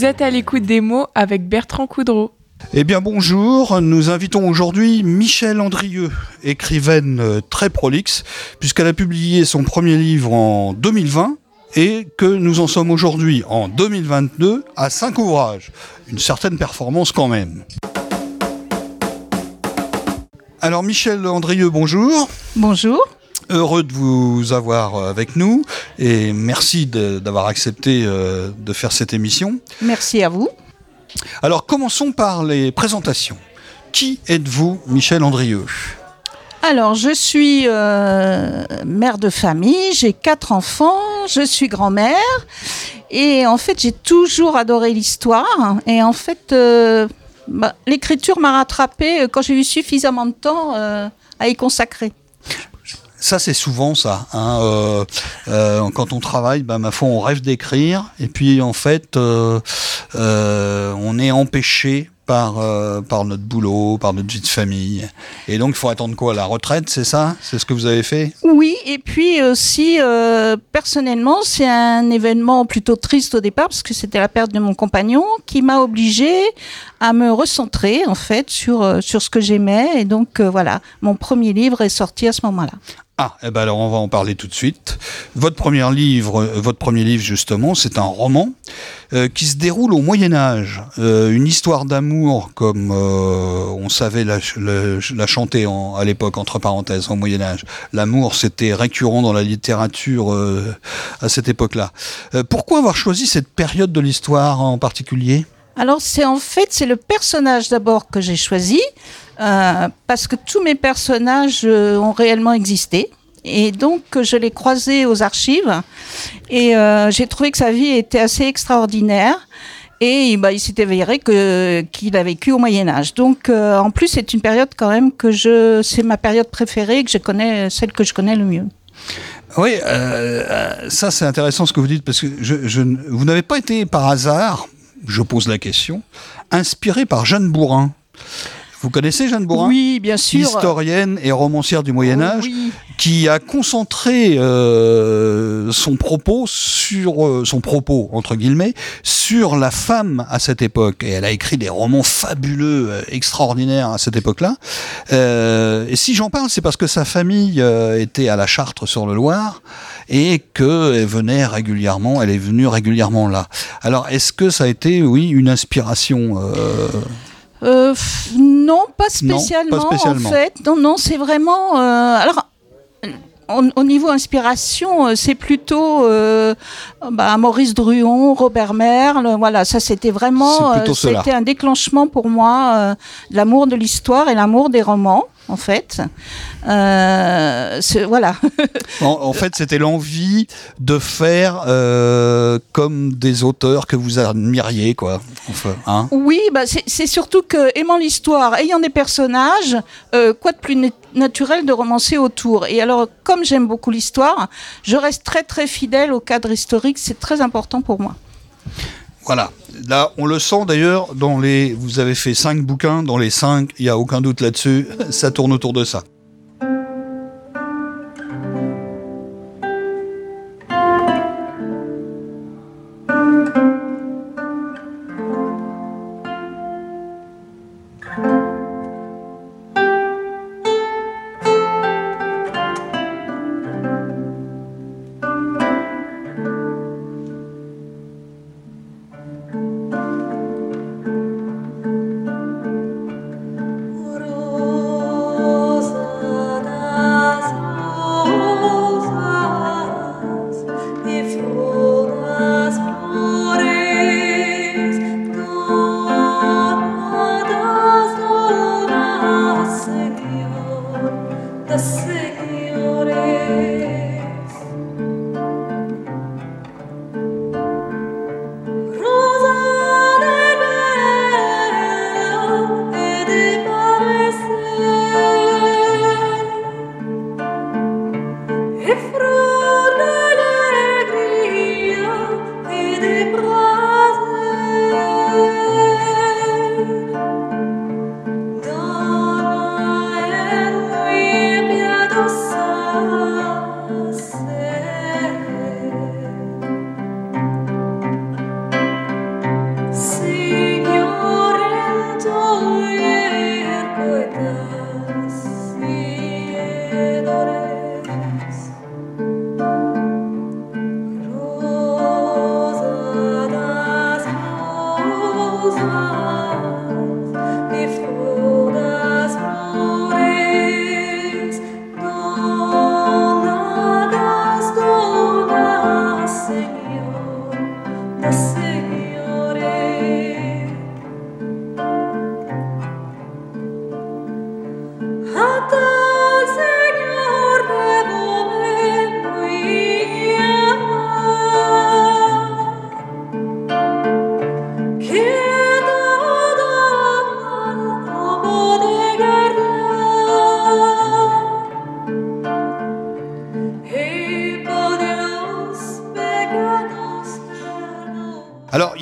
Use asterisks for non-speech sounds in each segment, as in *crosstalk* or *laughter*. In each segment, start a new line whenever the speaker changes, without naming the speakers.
Vous êtes à l'écoute des mots avec Bertrand Coudreau.
Eh bien bonjour, nous invitons aujourd'hui Michel Andrieux, écrivaine euh, très prolixe, puisqu'elle a publié son premier livre en 2020 et que nous en sommes aujourd'hui en 2022 à cinq ouvrages. Une certaine performance quand même. Alors Michel Andrieux, bonjour.
Bonjour.
Heureux de vous avoir avec nous et merci d'avoir accepté euh, de faire cette émission.
Merci à vous.
Alors commençons par les présentations. Qui êtes-vous, Michel Andrieux?
Alors, je suis euh, mère de famille, j'ai quatre enfants, je suis grand-mère et en fait j'ai toujours adoré l'histoire et en fait euh, bah, l'écriture m'a rattrapée quand j'ai eu suffisamment de temps à y consacrer
ça c'est souvent ça. Hein, euh, euh, quand on travaille, bah, ma foi, on rêve d'écrire, et puis en fait, euh, on est empêché par, par notre boulot, par notre vie de famille. Et donc, il faut attendre quoi? La retraite, c'est ça? C'est ce que vous avez fait?
Oui, et puis aussi, personnellement, c'est un événement plutôt triste au départ, parce que c'était la perte de mon compagnon, qui m'a obligé à me recentrer, en fait, sur, sur ce que j'aimais. Et donc, voilà, mon premier livre est sorti à ce moment-là.
Ah, eh ben alors on va en parler tout de suite. Votre premier livre, euh, votre premier livre justement, c'est un roman euh, qui se déroule au Moyen Âge, euh, une histoire d'amour comme on savait la, chanter à l'époque entre parenthèses au Moyen Âge. L'amour, c'était récurrent dans la littérature à cette époque-là. pourquoi avoir choisi cette période de l'histoire en particulier?
Alors c'est en fait c'est le personnage d'abord que j'ai choisi euh, parce que tous mes personnages euh, ont réellement existé. Et donc, je l'ai croisé aux archives et euh, j'ai trouvé que sa vie était assez extraordinaire. Et bah, il s'est avéré que qu'il a vécu au Moyen Âge. Donc, en plus, c'est une période quand même que je, c'est ma période préférée, que je connais, celle que je connais le mieux.
Oui, ça c'est intéressant ce que vous dites parce que vous n'avez pas été par hasard, je pose la question, inspiré par Jeanne Bourrin. Vous connaissez Jeanne Bourrin
Oui, bien sûr.
Historienne et romancière du Moyen Âge, qui a concentré euh, son propos sur euh, son propos entre guillemets sur la femme à cette époque. Et elle a écrit des romans fabuleux, euh, extraordinaires à cette époque-là. et si j'en parle, c'est parce que sa famille était à la Chartre sur le Loir et qu'elle venait régulièrement, elle est venue régulièrement là. Alors, est-ce que ça a été, oui, une inspiration
euh, non, pas spécialement, en fait. Non, non, c'est vraiment. Euh, alors, au niveau inspiration, euh, c'est plutôt bah, Maurice Druon, Robert Merle. Voilà, ça c'était vraiment. C'était un déclenchement pour moi l'amour de l'histoire et l'amour des romans en fait. Euh, voilà. *laughs*
en, fait, c'était l'envie de faire euh, comme des auteurs que vous admiriez, quoi.
Hein. oui, bah c'est surtout que aimant l'histoire, ayant des personnages, euh, quoi de plus naturel de romancer autour? Et alors, comme j'aime beaucoup l'histoire, je reste très très fidèle au cadre historique. C'est très important pour moi.
Voilà. Là, on le sent d'ailleurs dans les. Vous avez fait cinq bouquins, dans les cinq, il n'y a aucun doute là-dessus, *laughs* ça tourne autour de ça.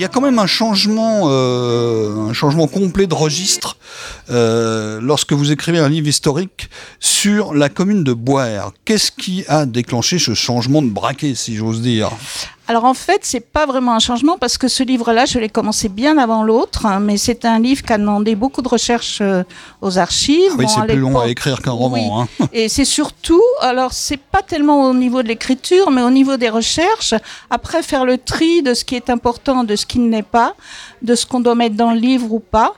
Quand même un changement, euh, un changement complet de registre euh, lorsque vous écrivez un livre historique sur la commune de Boire. Qu'est-ce qui a déclenché ce changement de braquet, si j'ose dire?
Alors en fait, c'est pas vraiment un changement parce que ce livre-là, je l'ai commencé bien avant l'autre, hein, mais c'est un livre qui a demandé beaucoup de recherches euh, aux archives.
Ah oui, c'est plus long à écrire qu'un roman.
Hein. *laughs* Et c'est surtout, alors c'est pas tellement au niveau de l'écriture, mais au niveau des recherches. Après, faire le tri de ce qui est important, de ce qui ne l'est pas, de ce qu'on doit mettre dans le livre ou pas.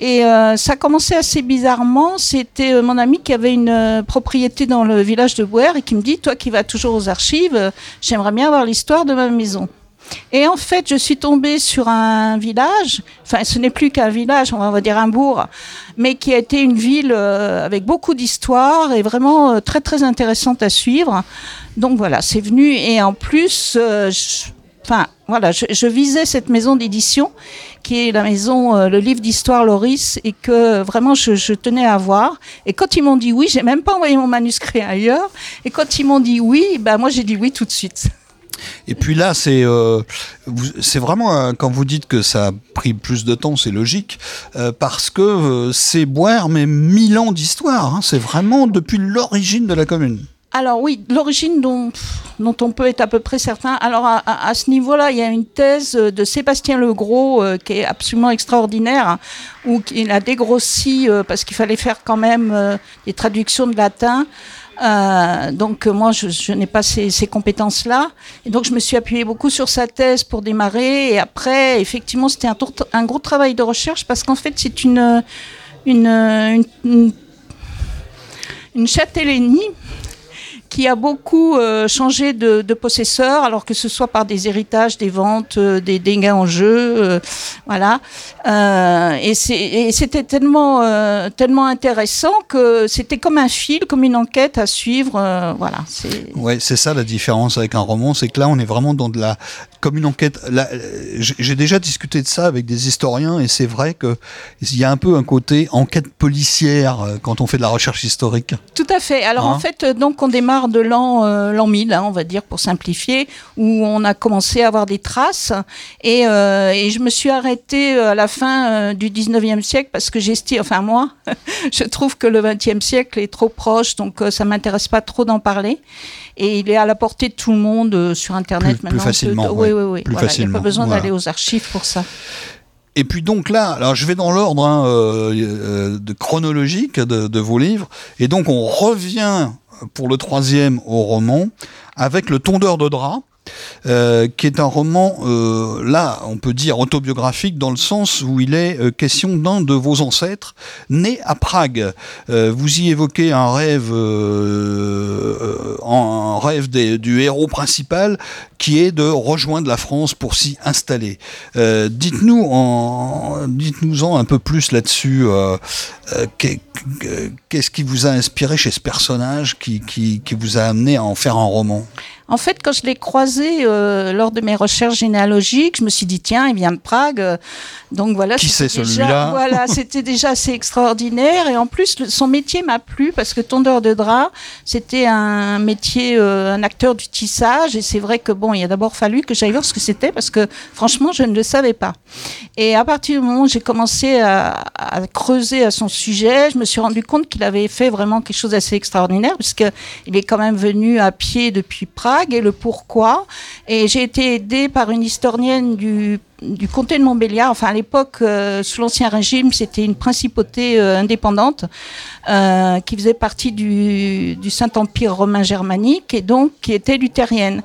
Et euh, ça a commencé assez bizarrement. C'était euh, mon ami qui avait une euh, propriété dans le village de Bouer et qui me dit, toi qui vas toujours aux archives, j'aimerais bien avoir l'histoire de ma maison. Et en fait, je suis tombée sur un village, enfin ce n'est plus qu'un village, on va dire un bourg, mais qui a été une ville avec beaucoup d'histoire et vraiment très très intéressante à suivre. Donc voilà, c'est venu et en plus, enfin voilà, je, visais cette maison d'édition qui est la maison, euh, le livre d'histoire Loris, et que vraiment je, tenais à voir. Et quand ils m'ont dit oui, j'ai même pas envoyé mon manuscrit ailleurs. Et quand ils m'ont dit oui, ben moi j'ai dit oui tout de suite.
Et puis là, c'est euh, vraiment euh, quand vous dites que ça a pris plus de temps, c'est logique parce que c'est boire mais mille ans d'histoire. Hein. c'est vraiment depuis l'origine de la commune.
Alors oui, l'origine dont, on peut être à peu près certain. Alors à, ce niveau-là, il y a une thèse de Sébastien Legros euh, qui est absolument extraordinaire, hein, où il a dégrossi euh, parce qu'il fallait faire quand même euh, des traductions de latin. donc moi, je, n'ai pas ces, compétences-là. Et donc je me suis appuyée beaucoup sur sa thèse pour démarrer. Et après, effectivement, c'était un, un, gros travail de recherche parce qu'en fait, c'est une, une, une, une, une châtellenie qui a beaucoup euh, changé de, de, possesseur, alors que ce soit par des héritages, des ventes, euh, des dégâts en jeu, euh, voilà. et c'était tellement, tellement intéressant que c'était comme un fil, comme une enquête à suivre, voilà.
Ouais, c'est ça la différence avec un roman, c'est que là on est vraiment dans de la comme une enquête. J'ai déjà discuté de ça avec des historiens et c'est vrai qu'il y a un peu un côté enquête policière quand on fait de la recherche historique.
Tout à fait. Alors en hein fait, donc on démarre de l'an euh, l'an 1000, hein, on va dire pour simplifier, où on a commencé à avoir des traces. Et, euh, et je me suis arrêtée euh, à la fin du 19e siècle parce que j'estime, enfin moi, *laughs* je trouve que le 20e siècle est trop proche, donc ça m'intéresse pas trop d'en parler. Et il est à la portée de tout le monde sur Internet
maintenant. Plus facilement.
Oui, oui, oui. Il n'y a pas besoin d'aller aux archives pour ça.
Et puis donc là, alors je vais dans l'ordre hein, chronologique de, de, vos livres, et donc on revient pour le troisième au roman, avec Le tondeur de draps, euh, qui est un roman, euh, là, on peut dire autobiographique, dans le sens où il est euh, question d'un de vos ancêtres, né à Prague. vous y évoquez un rêve, un rêve du héros principal, qui est de rejoindre la France pour s'y installer. dites-nous en, dites-nous-en un peu plus là-dessus. qu'est-ce qui vous a inspiré chez ce personnage qui vous a amené à en faire un roman?
En fait, quand je l'ai croisé euh, lors de mes recherches généalogiques, je me suis dit tiens, il vient de Prague, donc voilà.
Qui c'est celui-là?
Voilà, c'était déjà assez extraordinaire et en plus son métier m'a plu parce que tondeur de drap, c'était un métier, euh, un acteur du tissage et c'est vrai que bon, il a d'abord fallu que j'aille voir ce que c'était parce que franchement, je ne le savais pas. Et à partir du moment où j'ai commencé à, à, creuser à son sujet, je me suis rendu compte qu'il avait fait vraiment quelque chose d'assez extraordinaire puisque il est quand même venu à pied depuis Prague et le pourquoi. Et j'ai été aidée par une historienne du du comté de Montbéliard. Enfin, à l'époque, euh, sous l'Ancien Régime, c'était une principauté euh, indépendante euh, qui faisait partie du, Saint-Empire romain germanique et donc qui était luthérienne.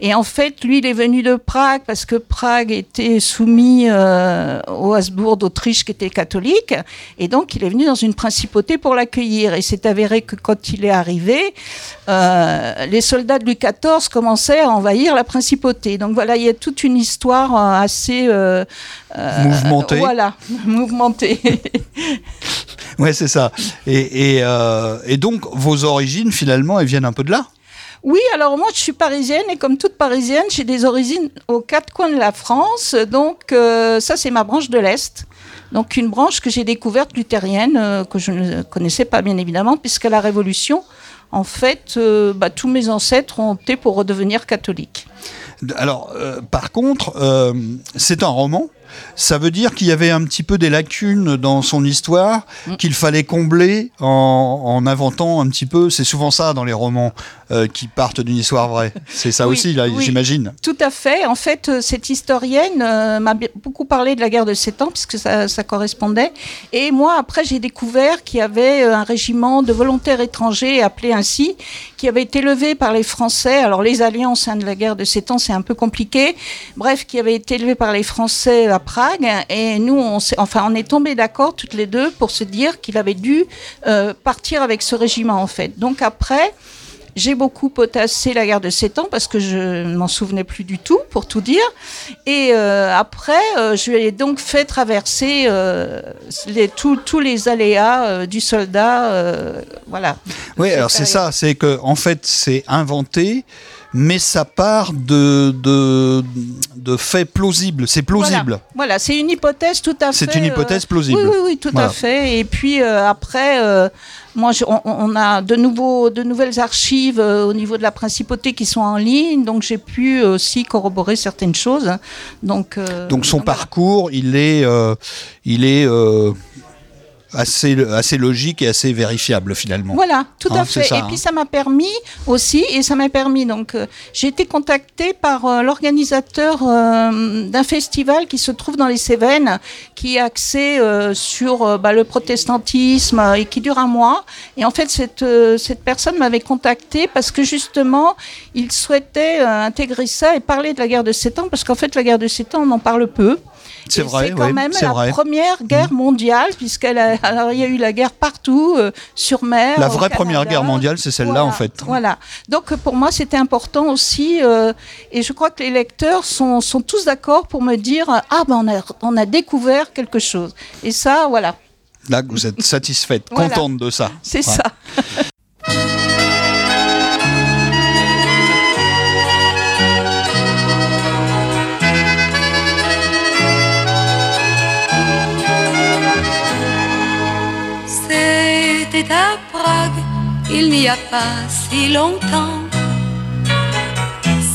Et en fait, lui, il est venu de Prague parce que Prague était soumis au Habsbourg d'Autriche qui était catholique. Et donc, il est venu dans une principauté pour l'accueillir. Et c'est avéré que quand il est arrivé, les soldats de Louis XIV commençaient à envahir la principauté. Donc voilà, il y a toute une histoire assez
euh, euh, mouvementé.
Voilà, *laughs* mouvementé.
ouais, c'est ça. Et, euh, et, donc, vos origines, finalement, elles viennent un peu de là?
Oui, alors moi je suis parisienne et comme toute parisienne, j'ai des origines aux quatre coins de la France. Donc ça c'est ma branche de l'Est. Donc une branche que j'ai découverte luthérienne, que je ne connaissais pas bien évidemment, puisque la Révolution, en fait, bah, tous mes ancêtres ont opté pour redevenir catholiques.
Alors, euh, par contre, euh, c'est un roman. Ça veut dire qu'il y avait un petit peu des lacunes dans son histoire mm. qu'il fallait combler en, inventant un petit peu. C'est souvent ça dans les romans euh, qui partent d'une histoire vraie. C'est ça aussi, là, j'imagine.
Tout à fait. En fait, cette historienne euh, m'a beaucoup parlé de la guerre de Sept Ans, puisque ça, ça correspondait. Et moi, après, j'ai découvert qu'il y avait un régiment de volontaires étrangers, appelé ainsi, qui avait été levé par les Français. Alors, les alliances hein, de la guerre de Sept Ans, c'est un peu compliqué. Bref, qui avait été élevé par les Français à Prague. Et nous, on, enfin, on est tombés d'accord toutes les deux pour se dire qu'il avait dû euh, partir avec ce régiment, en fait. Donc après, j'ai beaucoup potassé la guerre de 7 ans parce que je ne m'en souvenais plus du tout, pour tout dire. Et euh, après, euh, je lui ai donc fait traverser les, tous les aléas du soldat. voilà.
Oui, alors c'est ça, c'est que en fait, c'est inventé mais ça part de, de, de faits plausibles. C'est plausible.
Voilà, c'est une hypothèse tout à fait.
C'est une hypothèse euh, plausible.
oui, oui, oui, tout à fait. Et puis euh, après, euh, moi, on, a de, nouveaux, de nouvelles archives au niveau de la principauté qui sont en ligne, donc j'ai pu aussi corroborer certaines choses. Donc,
donc son parcours, il est, il est assez, assez logique et assez vérifiable finalement.
Voilà, tout à hein, fait. et puis hein. ça m'a permis aussi, et ça m'a permis, donc euh, j'ai été contactée par euh, l'organisateur euh, d'un festival qui se trouve dans les Cévennes, qui est axé sur bah, le protestantisme et qui dure un mois. Et en fait, cette, cette personne m'avait contactée parce que justement, il souhaitait intégrer ça et parler de la guerre de 7 ans, parce qu'en fait, la guerre de 7 ans, on en parle peu.
C'est vrai.
C'est quand même la première guerre mmh. mondiale, puisqu'il y a eu la guerre partout, euh, sur mer.
La vraie première guerre mondiale, c'est celle-là, en fait.
Voilà. Donc pour moi, c'était important aussi, euh, et je crois que les lecteurs sont, sont tous d'accord pour me dire ah ben on a, on a découvert quelque chose. Et ça, voilà.
Là, vous êtes satisfaite, contente de ça.
C'est ça. *laughs*
à Prague il n'y a pas si longtemps.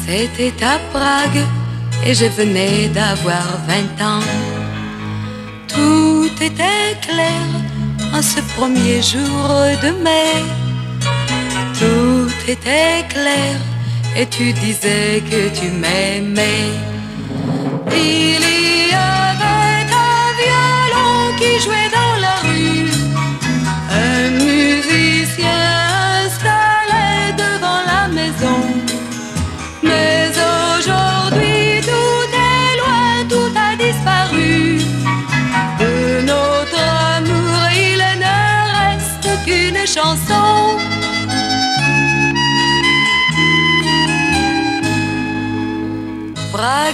C'était à Prague et je venais d'avoir vingt ans. Tout était clair en ce premier jour de mai. Tout était clair et tu disais que tu m'aimais. Il y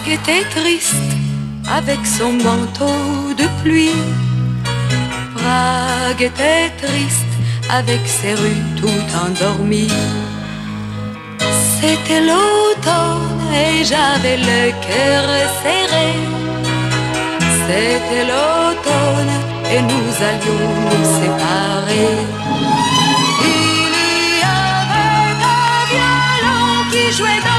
Prague était triste avec son manteau de pluie. Prague était triste avec ses rues tout endormies. C'était l'automne et j'avais le cœur serré. C'était l'automne et nous allions nous séparer. Il y avait un violon qui jouait dans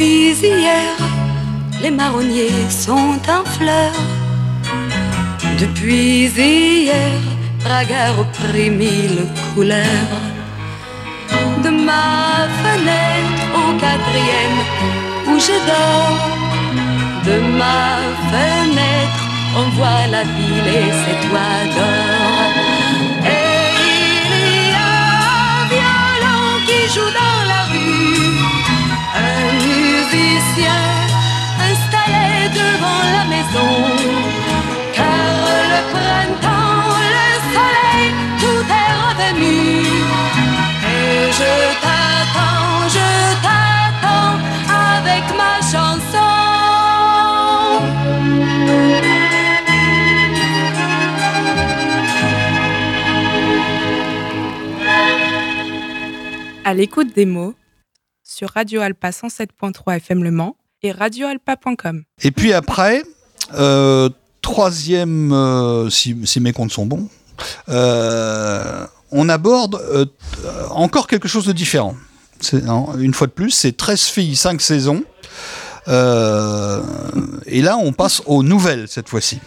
Depuis hier, les marronniers sont en fleurs. Depuis hier, Prague a repris mille couleurs. De ma fenêtre au quatrième où je dors, de ma fenêtre, on voit la ville et ses toits d'or. Et il y a violon qui joue dans la rue installé devant la maison. Car le printemps, le soleil, tout est revenu. Et je t'attends, je t'attends avec ma chanson.
À l'écoute des mots, sur Radio Alpa 107.3 FM Le Mans et radioalpa.com.
Et puis après, euh, troisième, euh, si, mes comptes sont bons, euh, on aborde encore quelque chose de différent. Une fois de plus, c'est 13 filles, 5 saisons. et là, on passe aux nouvelles cette fois-ci.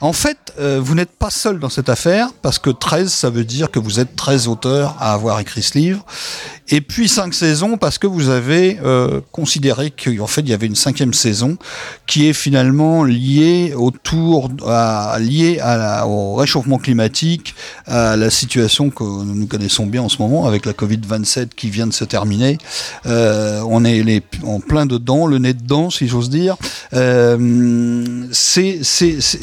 En fait, euh, vous n'êtes pas seul dans cette affaire, parce que 13, ça veut dire que vous êtes 13 auteurs à avoir écrit ce livre. Et puis 5 saisons, parce que vous avez euh, considéré qu'en fait, il y avait une cinquième saison qui est finalement liée autour, à, liée au réchauffement climatique, à la situation que nous connaissons bien en ce moment, avec la Covid-27 qui vient de se terminer. Euh, on est en plein dedans, le nez dedans, si j'ose dire. c'est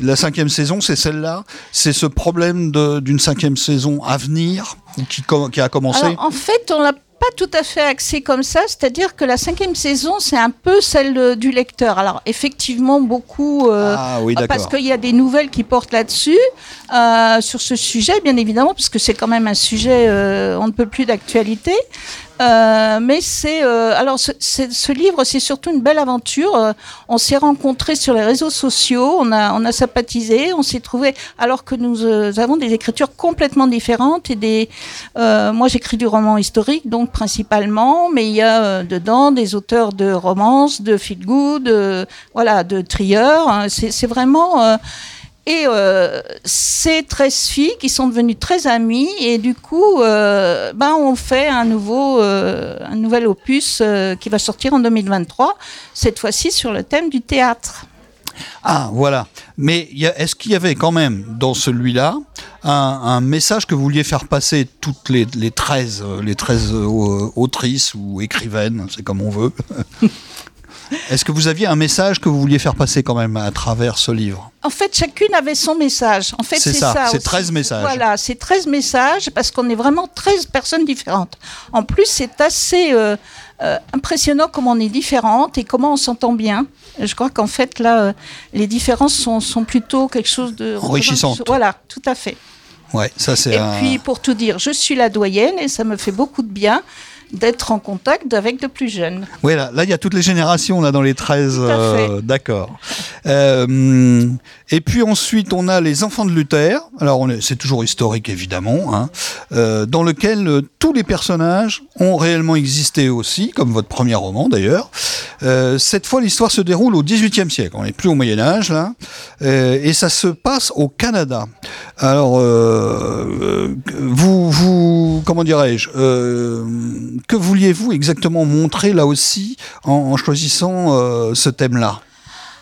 la cinquième saison, c'est celle-là C'est ce problème d'une cinquième saison à venir qui, qui a commencé
En fait, on l'a pas tout à fait axé comme ça, c'est-à-dire que la cinquième saison, c'est un peu celle du lecteur. Alors effectivement, beaucoup, euh,
ah, oui,
parce qu'il y a des nouvelles qui portent là-dessus, euh, sur ce sujet, bien évidemment, puisque c'est quand même un sujet, euh, on ne peut plus d'actualité. Euh, mais c'est euh, alors ce, ce livre, c'est surtout une belle aventure. Euh, on s'est rencontrés sur les réseaux sociaux, on a on a sympathisé, on s'est trouvé alors que nous avons des écritures complètement différentes et des. moi, j'écris du roman historique, donc principalement, mais il y a dedans des auteurs de romances, de feel good, voilà, de trieurs. C'est vraiment et euh, ces 13 filles qui sont devenues très amies et du coup, euh, ben on fait un nouveau, euh, un nouvel opus euh, qui va sortir en 2023, cette fois-ci sur le thème du théâtre.
Ah, voilà. Mais est-ce qu'il y avait quand même dans celui-là un, un, message que vous vouliez faire passer toutes les, les 13, les 13 autrices ou écrivaines, c'est comme on veut? *laughs* Est-ce que vous aviez un message que vous vouliez faire passer quand même à travers ce livre?
En fait, chacune avait son message. En fait,
c'est ça, c'est 13 messages.
Voilà, c'est 13 messages parce qu'on est vraiment 13 personnes différentes. En plus, c'est assez euh, euh, impressionnant comment on est différentes et comment on s'entend bien. Je crois qu'en fait, là, euh, les différences sont, sont, plutôt quelque chose de...
Enrichissant.
Voilà, tout à fait.
Ouais, ça c'est.
Et puis, pour tout dire, je suis la doyenne et ça me fait beaucoup de bien d'être en contact avec de plus jeunes.
Oui, là, là, il y a toutes les générations là dans les 13. Euh, d'accord. Euh, et puis ensuite, on a les enfants de Luther. Alors, c'est toujours historique évidemment, hein, euh, dans lequel euh, tous les personnages ont réellement existé aussi, comme votre premier roman d'ailleurs. Cette fois, l'histoire se déroule au XVIIIe siècle. On n'est plus au Moyen Âge là, et ça se passe au Canada. Alors, vous, vous, comment dirais-je que vouliez-vous exactement montrer là aussi en, choisissant euh, ce thème-là?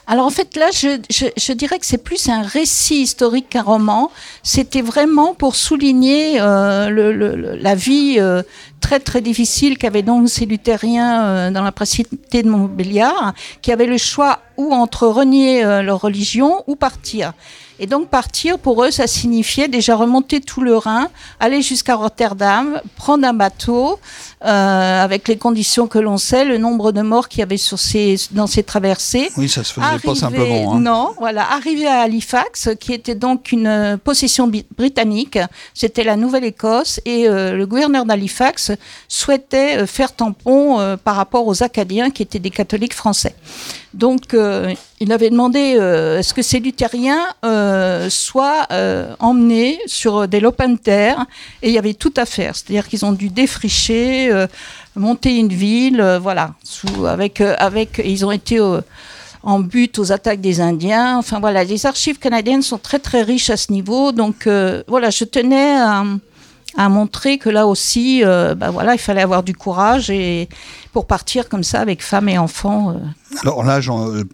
Alors en fait là, je, dirais que c'est plus un récit historique qu'un roman. C'était vraiment pour souligner euh, la vie euh, très très difficile qu'avaient donc ces luthériens dans la principauté de Montbéliard, qui avaient le choix ou entre renier leur religion ou partir. Et donc partir, pour eux, ça signifiait déjà remonter tout le Rhin, aller jusqu'à Rotterdam, prendre un bateau, euh, avec les conditions que l'on sait, le nombre de morts qu'il y avait sur ces, dans ces traversées.
Oui, ça se faisait pas simplement.
Hein. Non, voilà, arriver à Halifax, qui était donc une euh, possession britannique, c'était la Nouvelle-Écosse, et euh, le gouverneur d'Halifax souhaitait faire tampon par rapport aux Acadiens, qui étaient des catholiques français. Donc, euh, il avait demandé euh, est-ce que ces luthériens euh, soient emmenés sur des lopins de terre, et il y avait tout à faire. C'est-à-dire qu'ils ont dû défricher, monter une ville, voilà, avec, avec, ils ont été en but aux attaques des Indiens. Enfin voilà, les archives canadiennes sont très très riches à ce niveau. Donc voilà, je tenais à, montrer que là aussi, ben voilà, il fallait avoir du courage et pour partir comme ça avec femmes et enfants.
Alors là,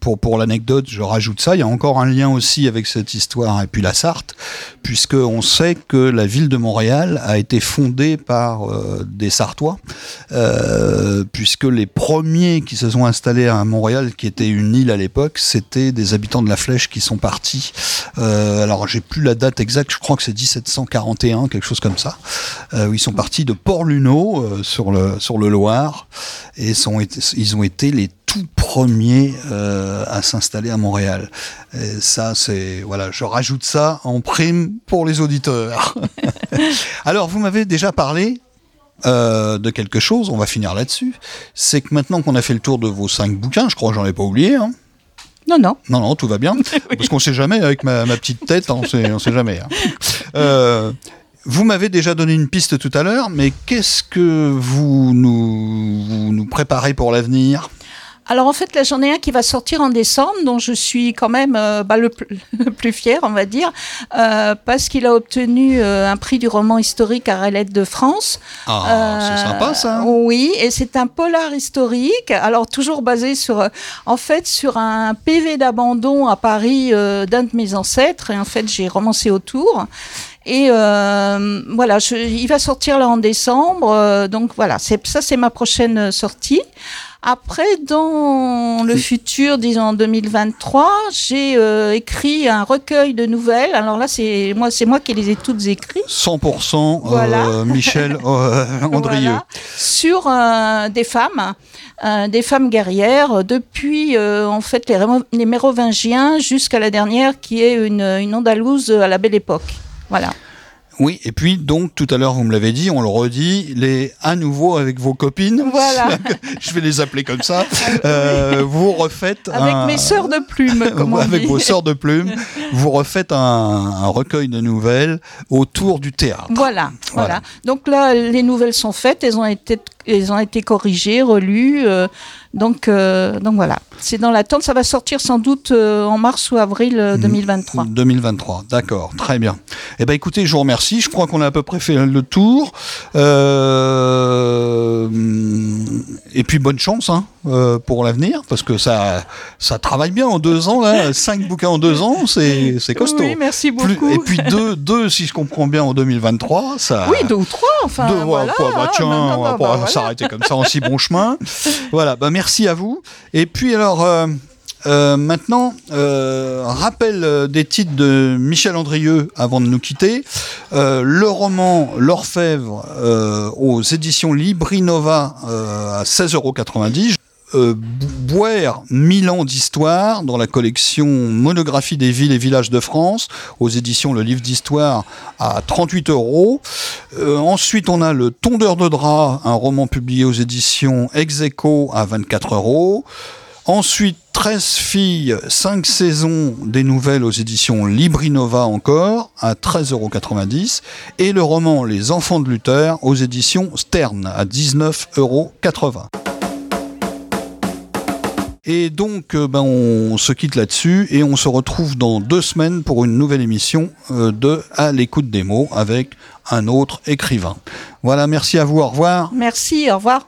pour, pour l'anecdote, je rajoute ça. Il y a encore un lien aussi avec cette histoire et puis la Sarthe, puisqu'on sait que la ville de Montréal a été fondée par euh, des Sartois, euh, puisque les premiers qui se sont installés à Montréal, qui était une île à l'époque, c'était des habitants de la Flèche qui sont partis. Euh, alors j'ai plus la date exacte, je crois que c'est 1741, quelque chose comme ça, ils sont partis de Port-Luneau sur, le, sur le Loir, et sont, ils ont été les tout premiers euh, à s'installer à Montréal. Et ça, c'est voilà, je rajoute ça en prime pour les auditeurs. *laughs* *laughs* Alors, vous m'avez déjà parlé euh, de quelque chose, on va finir là-dessus, c'est que maintenant qu'on a fait le tour de vos cinq bouquins, je crois que j'en ai pas oublié, hein,
Non, non.
non, non, tout va bien. *laughs* Parce qu'on sait jamais avec ma, ma petite tête, hein, on sait, on sait jamais. hein. Euh, vous m'avez déjà donné une piste tout à l'heure, mais qu'est-ce que vous nous, vous nous préparez pour l'avenir?
Alors en fait, là j'en ai un qui va sortir en décembre, dont je suis quand même euh, bah, le, pl- *laughs* le plus fier, on va dire, euh, parce qu'il a obtenu euh, un prix du roman historique à Railette de France.
Ah, c'est sympa ça.
Oui, et c'est un polar historique, alors toujours basé sur, en fait, sur un PV d'abandon à Paris d'un de mes ancêtres, et en fait j'ai romancé autour. Et euh, voilà, je- il va sortir là en décembre, euh, donc voilà, ça c'est ma prochaine euh, sortie. Après, dans le futur, disons en 2023, j'ai euh, écrit un recueil de nouvelles. Alors là, c'est moi, c'est moi qui les ai toutes écrites.
100% euh,
Voilà. *laughs*
Michel euh, Andrieux.
Voilà, sur des femmes, des femmes guerrières, depuis en fait les, Mérovingiens jusqu'à la dernière qui est une, une Andalouse à la belle époque. Voilà.
Oui, et puis donc tout à l'heure vous me l'avez dit, on le redit, les à nouveau avec vos copines.
Voilà. *laughs*
Je vais les appeler comme ça. *laughs* Euh, vous refaites
Avec
un-
mes sœurs de *laughs* comme on
avec
dit.
vos sœurs de plumes, vous refaites un, un recueil de nouvelles autour du théâtre.
Voilà,
Voilà.
voilà, Donc là, les nouvelles sont faites, elles ont été, elles ont été corrigées, relues. euh, donc, euh, donc voilà. C'est dans l'attente. Ça va sortir sans doute euh, en mars ou avril euh, 2023.
2023, d'accord, très bien. Eh ben écoutez, je vous remercie. Je crois qu'on a à peu près fait le tour. Euh, et puis bonne chance hein, pour l'avenir, parce que ça, ça travaille bien en deux ans là. *laughs* Cinq bouquins en deux ans, c'est costaud.
Oui, merci beaucoup.
et puis deux, deux, si je comprends bien, en 2023, ça.
oui, deux ou trois. Enfin,
Deux,
voilà.
quoi, bah,
hein,
tiens,
bah, bah, voilà.
S'arrêter comme ça en si bon chemin. Voilà, bah merci à vous. Et puis alors, euh, euh, maintenant, euh, rappel des titres de Michel Andrieux avant de nous quitter. Le roman L'Orfèvre aux éditions Librinova à 16,90 euh, Bo- Boire mille ans d'histoire dans la collection Monographie des villes et villages de France aux éditions Le Livre d'Histoire à 38 euros. Euh, ensuite, on a Le Tondeur de drap, un roman publié aux éditions Execo à 24 euros. Ensuite, 13 filles, 5 saisons des nouvelles aux éditions Librinova encore, à 13,90 euros. Et le roman Les Enfants de Luther aux éditions Stern, à 19,80 euros. Et donc, euh, ben, on se quitte là-dessus et on se retrouve dans deux semaines pour une nouvelle émission euh, de À l'écoute des mots avec un autre écrivain. Voilà, merci à vous, au revoir.
Merci, au revoir.